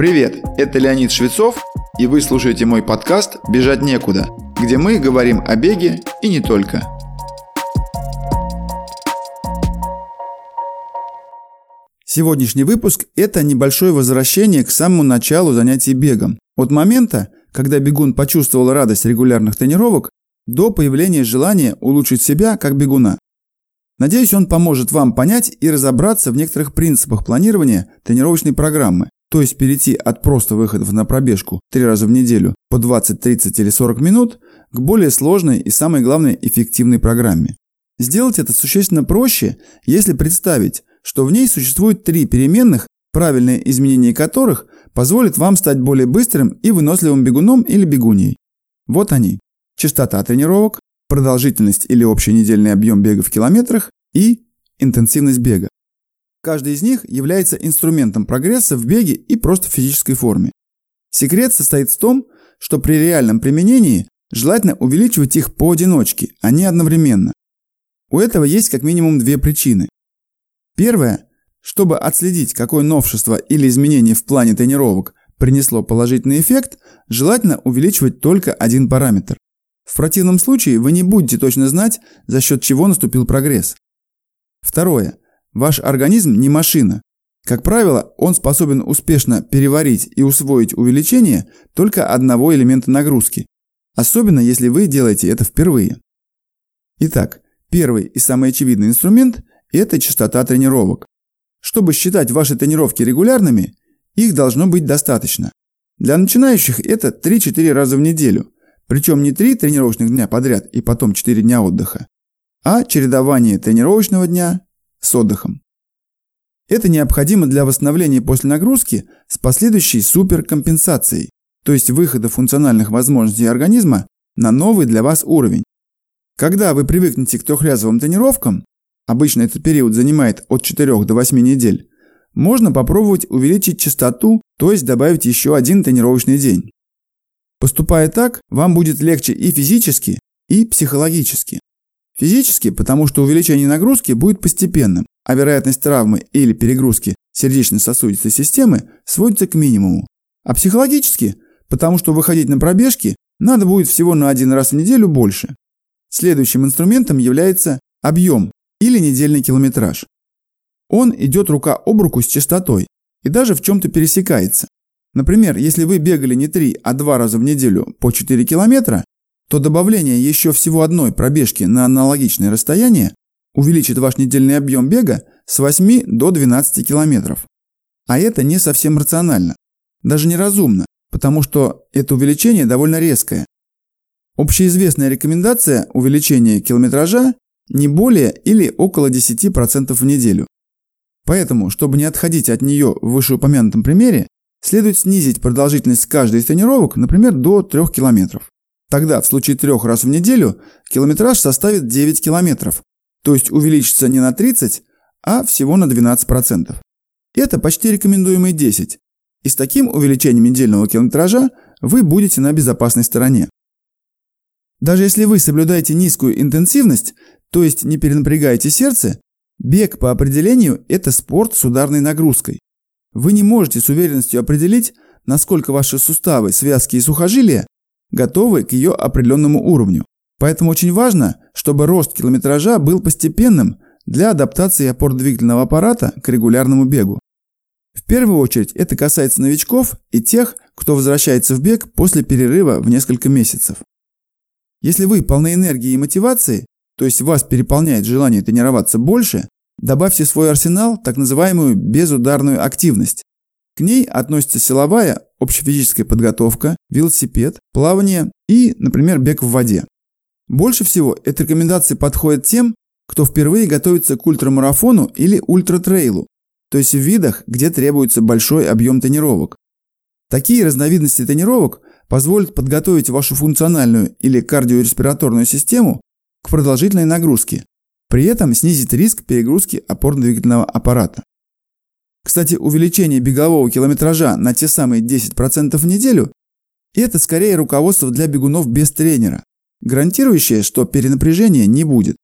Привет, это Леонид Швецов, и вы слушаете мой подкаст «Бежать некуда», где мы говорим о беге и не только. Сегодняшний выпуск – это небольшое возвращение к самому началу занятий бегом. От момента, когда бегун почувствовал радость регулярных тренировок, до появления желания улучшить себя как бегуна. Надеюсь, он поможет вам понять и разобраться в некоторых принципах планирования тренировочной программы, то есть перейти от просто выходов на пробежку три раза в неделю по 20, 30 или 40 минут к более сложной и, самой главной, эффективной программе. Сделать это существенно проще, если представить, что в ней существует три переменных, правильное изменение которых позволит вам стать более быстрым и выносливым бегуном или бегуней. Вот они. Частота тренировок, продолжительность или общий недельный объем бега в километрах и интенсивность бега. Каждый из них является инструментом прогресса в беге и просто в физической форме. Секрет состоит в том, что при реальном применении желательно увеличивать их поодиночке, а не одновременно. У этого есть как минимум две причины. Первое. Чтобы отследить, какое новшество или изменение в плане тренировок принесло положительный эффект, желательно увеличивать только один параметр. В противном случае вы не будете точно знать, за счет чего наступил прогресс. Второе. Ваш организм не машина. Как правило, он способен успешно переварить и усвоить увеличение только одного элемента нагрузки, особенно если вы делаете это впервые. Итак, первый и самый очевидный инструмент – это частота тренировок. Чтобы считать ваши тренировки регулярными, их должно быть достаточно. Для начинающих это 3-4 раза в неделю, причем не 3 тренировочных дня подряд и потом 4 дня отдыха, а чередование тренировочного дня с отдыхом. Это необходимо для восстановления после нагрузки с последующей суперкомпенсацией, то есть выхода функциональных возможностей организма на новый для вас уровень. Когда вы привыкнете к трехразовым тренировкам, обычно этот период занимает от 4 до 8 недель, можно попробовать увеличить частоту, то есть добавить еще один тренировочный день. Поступая так, вам будет легче и физически, и психологически. Физически, потому что увеличение нагрузки будет постепенным, а вероятность травмы или перегрузки сердечно-сосудистой системы сводится к минимуму. А психологически, потому что выходить на пробежки надо будет всего на один раз в неделю больше. Следующим инструментом является объем или недельный километраж. Он идет рука об руку с частотой и даже в чем-то пересекается. Например, если вы бегали не 3, а 2 раза в неделю по 4 километра, то добавление еще всего одной пробежки на аналогичное расстояние увеличит ваш недельный объем бега с 8 до 12 километров. А это не совсем рационально, даже неразумно, потому что это увеличение довольно резкое. Общеизвестная рекомендация увеличения километража не более или около 10% в неделю. Поэтому, чтобы не отходить от нее в вышеупомянутом примере, следует снизить продолжительность каждой из тренировок, например, до 3 километров. Тогда в случае трех раз в неделю километраж составит 9 километров, то есть увеличится не на 30, а всего на 12%. Это почти рекомендуемые 10. И с таким увеличением недельного километража вы будете на безопасной стороне. Даже если вы соблюдаете низкую интенсивность, то есть не перенапрягаете сердце, бег по определению – это спорт с ударной нагрузкой. Вы не можете с уверенностью определить, насколько ваши суставы, связки и сухожилия готовы к ее определенному уровню. Поэтому очень важно, чтобы рост километража был постепенным для адаптации опорно-двигательного аппарата к регулярному бегу. В первую очередь это касается новичков и тех, кто возвращается в бег после перерыва в несколько месяцев. Если вы полны энергии и мотивации, то есть вас переполняет желание тренироваться больше, добавьте в свой арсенал так называемую безударную активность. К ней относится силовая, общефизическая подготовка, велосипед, плавание и, например, бег в воде. Больше всего эта рекомендация подходит тем, кто впервые готовится к ультрамарафону или ультратрейлу, то есть в видах, где требуется большой объем тренировок. Такие разновидности тренировок позволят подготовить вашу функциональную или кардиореспираторную систему к продолжительной нагрузке, при этом снизить риск перегрузки опорно-двигательного аппарата. Кстати, увеличение бегового километража на те самые 10% в неделю – это скорее руководство для бегунов без тренера, гарантирующее, что перенапряжения не будет.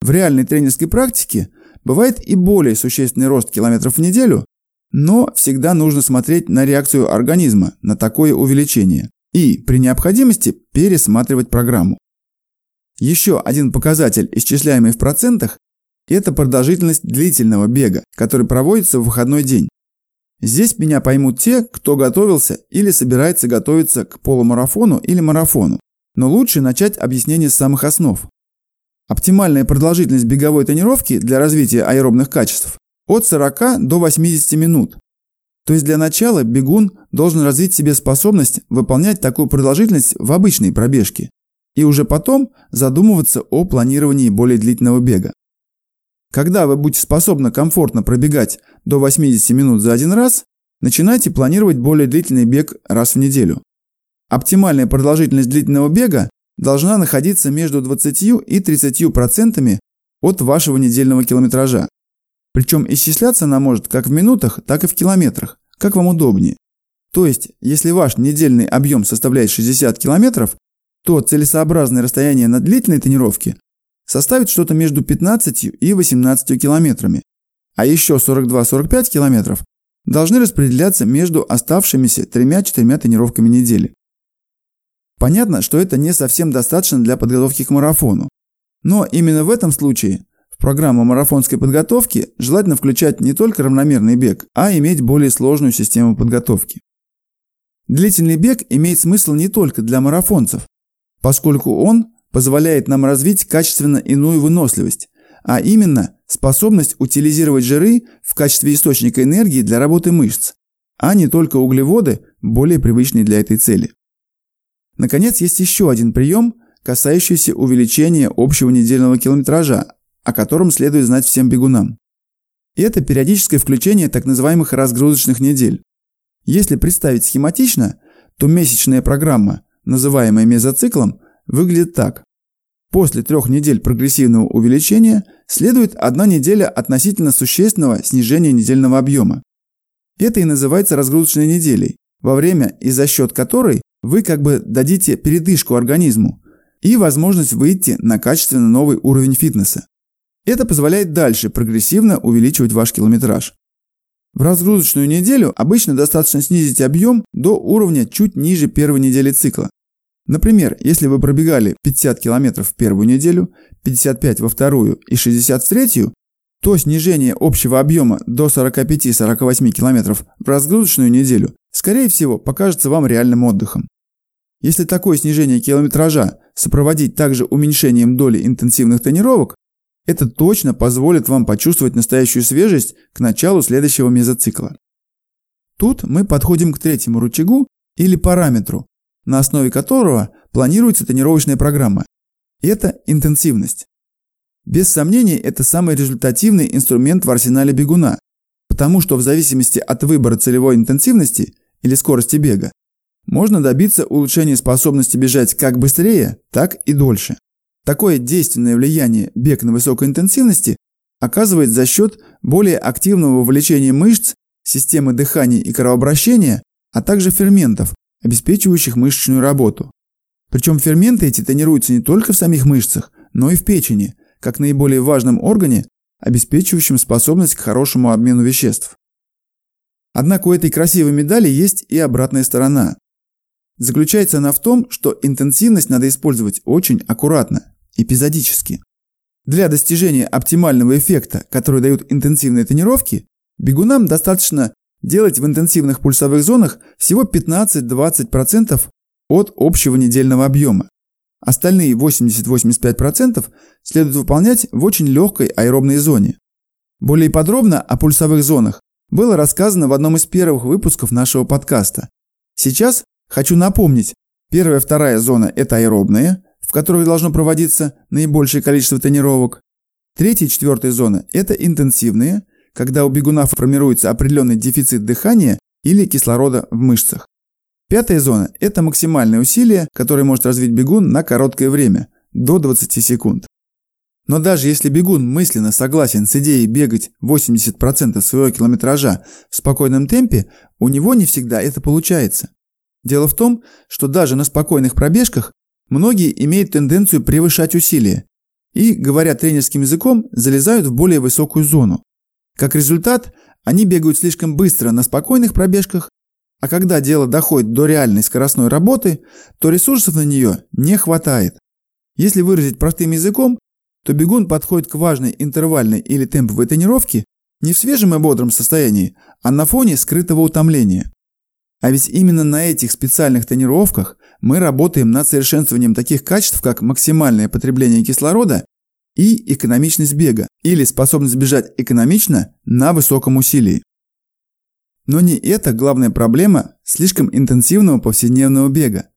В реальной тренерской практике бывает и более существенный рост километров в неделю, Но всегда нужно смотреть на реакцию организма на такое увеличение и, при необходимости, пересматривать программу. Еще один показатель, исчисляемый в процентах, это продолжительность длительного бега, который проводится в выходной день. Здесь меня поймут те, кто готовился или собирается готовиться к полумарафону или марафону. Но лучше начать объяснение с самых основ. Оптимальная продолжительность беговой тренировки для развития аэробных качеств от 40 до 80 минут. То есть для начала бегун должен развить себе способность выполнять такую продолжительность в обычной пробежке и уже потом задумываться о планировании более длительного бега. Когда вы будете способны комфортно пробегать до 80 минут за один раз, начинайте планировать более длительный бег раз в неделю. Оптимальная продолжительность длительного бега должна находиться между 20 и 30% от вашего недельного километража. Причем исчисляться она может как в минутах, так и в километрах, как вам удобнее. То есть, если ваш недельный объем составляет 60 километров, то целесообразное расстояние на длительной тренировке составит что-то между 15 и 18 километрами, а еще 42-45 километров должны распределяться между оставшимися 3-4 тренировками недели. Понятно, что это не совсем достаточно для подготовки к марафону. Но именно в этом случае в программу марафонской подготовки желательно включать не только равномерный бег, а иметь более сложную систему подготовки. Длительный бег имеет смысл не только для марафонцев, поскольку он позволяет нам развить качественно иную выносливость, а именно способность утилизировать жиры в качестве источника энергии для работы мышц, а не только углеводы, более привычные для этой цели. Наконец, есть еще один прием, касающийся увеличения общего недельного километража, о котором следует знать всем бегунам. И это периодическое включение так называемых разгрузочных недель. Если представить схематично, то месячная программа, называемая мезоциклом, выглядит так. После трех недель прогрессивного увеличения следует одна неделя относительно существенного снижения недельного объема. Это и называется разгрузочной неделей, во время и за счет которой вы как бы дадите передышку организму и возможность выйти на качественно новый уровень фитнеса. Это позволяет дальше прогрессивно увеличивать ваш километраж. В разгрузочную неделю обычно достаточно снизить объем до уровня чуть ниже первой недели цикла. Например, если вы пробегали 50 км в первую неделю, 55 во вторую и 60 в третью, то снижение общего объема до 45-48 км в разгрузочную неделю, скорее всего, покажется вам реальным отдыхом. Если такое снижение километража сопроводить также уменьшением доли интенсивных тренировок, это точно позволит вам почувствовать настоящую свежесть к началу следующего мезоцикла. Тут мы подходим к третьему рычагу или параметру, на основе которого планируется тренировочная программа. Это интенсивность. Без сомнения, это самый результативный инструмент в арсенале бегуна, потому что в зависимости от выбора целевой интенсивности или скорости бега, можно добиться улучшения способности бежать как быстрее, так и дольше. Такое действенное влияние бег на высокой интенсивности оказывает за счет более активного вовлечения мышц, системы дыхания и кровообращения, а также ферментов, обеспечивающих мышечную работу. Причем ферменты эти тренируются не только в самих мышцах, но и в печени, как наиболее важном органе, обеспечивающем способность к хорошему обмену веществ. Однако у этой красивой медали есть и обратная сторона. Заключается она в том, что интенсивность надо использовать очень аккуратно, эпизодически. Для достижения оптимального эффекта, который дают интенсивные тренировки, бегунам достаточно делать в интенсивных пульсовых зонах всего 15-20% от общего недельного объема. Остальные 80-85% следует выполнять в очень легкой аэробной зоне. Более подробно о пульсовых зонах было рассказано в одном из первых выпусков нашего подкаста. Сейчас Хочу напомнить, первая и вторая зона – это аэробные, в которых должно проводиться наибольшее количество тренировок. Третья и четвертая зона – это интенсивные, когда у бегуна формируется определенный дефицит дыхания или кислорода в мышцах. Пятая зона – это максимальное усилие, которое может развить бегун на короткое время – до 20 секунд. Но даже если бегун мысленно согласен с идеей бегать 80% своего километража в спокойном темпе, у него не всегда это получается. Дело в том, что даже на спокойных пробежках многие имеют тенденцию превышать усилия и, говоря тренерским языком, залезают в более высокую зону. Как результат, Они бегают слишком быстро на спокойных пробежках, а когда дело доходит до реальной скоростной работы, то ресурсов на нее не хватает. Если выразить простым языком, то бегун подходит к важной интервальной или темповой тренировке не в свежем и бодром состоянии, а на фоне скрытого утомления. А ведь именно на этих специальных тренировках мы работаем над совершенствованием таких качеств, как максимальное потребление кислорода и экономичность бега, или способность бежать экономично на высоком усилии. Но не это главная проблема слишком интенсивного повседневного бега.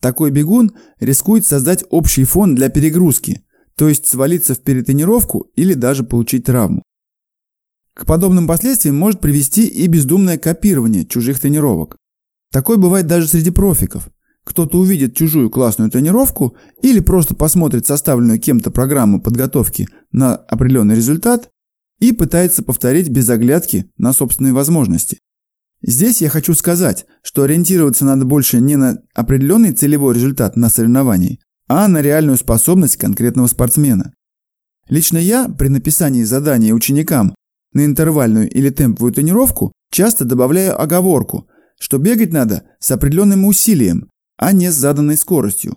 Такой бегун рискует создать общий фон для перегрузки, то есть свалиться в перетренировку или даже получить травму. К подобным последствиям может привести и бездумное копирование чужих тренировок. Такое бывает даже среди профиков. Кто-то увидит чужую классную тренировку или просто посмотрит составленную кем-то программу подготовки на определенный результат и пытается повторить без оглядки на собственные возможности. Здесь я хочу сказать, что ориентироваться надо больше не на определенный целевой результат на соревновании, а на реальную способность конкретного спортсмена. Лично я при написании задания ученикам на интервальную или темповую тренировку часто добавляю оговорку, что бегать надо с определенным усилием, а не с заданной скоростью.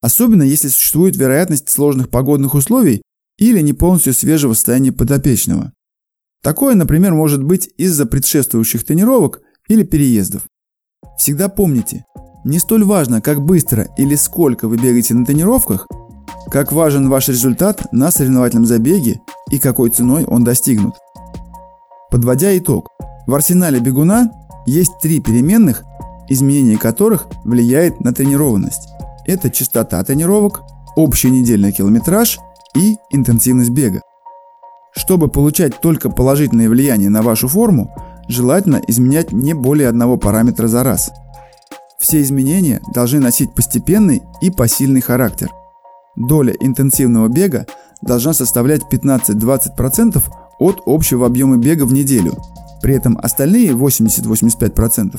Особенно если существует вероятность сложных погодных условий или не полностью свежего состояния подопечного. Такое, например, может быть из-за предшествующих тренировок или переездов. Всегда помните, не столь важно, как быстро или сколько вы бегаете на тренировках, как важен ваш результат на соревновательном забеге и какой ценой он достигнут. Подводя итог, в арсенале бегуна есть три переменных, изменение которых влияет на тренированность. Это частота тренировок, общий недельный километраж и интенсивность бега. Чтобы получать только положительное влияние на вашу форму, желательно изменять не более одного параметра за раз. Все изменения должны носить постепенный и посильный характер. Доля интенсивного бега должна составлять 15-20% от общего объема бега в неделю. При этом остальные 80-85%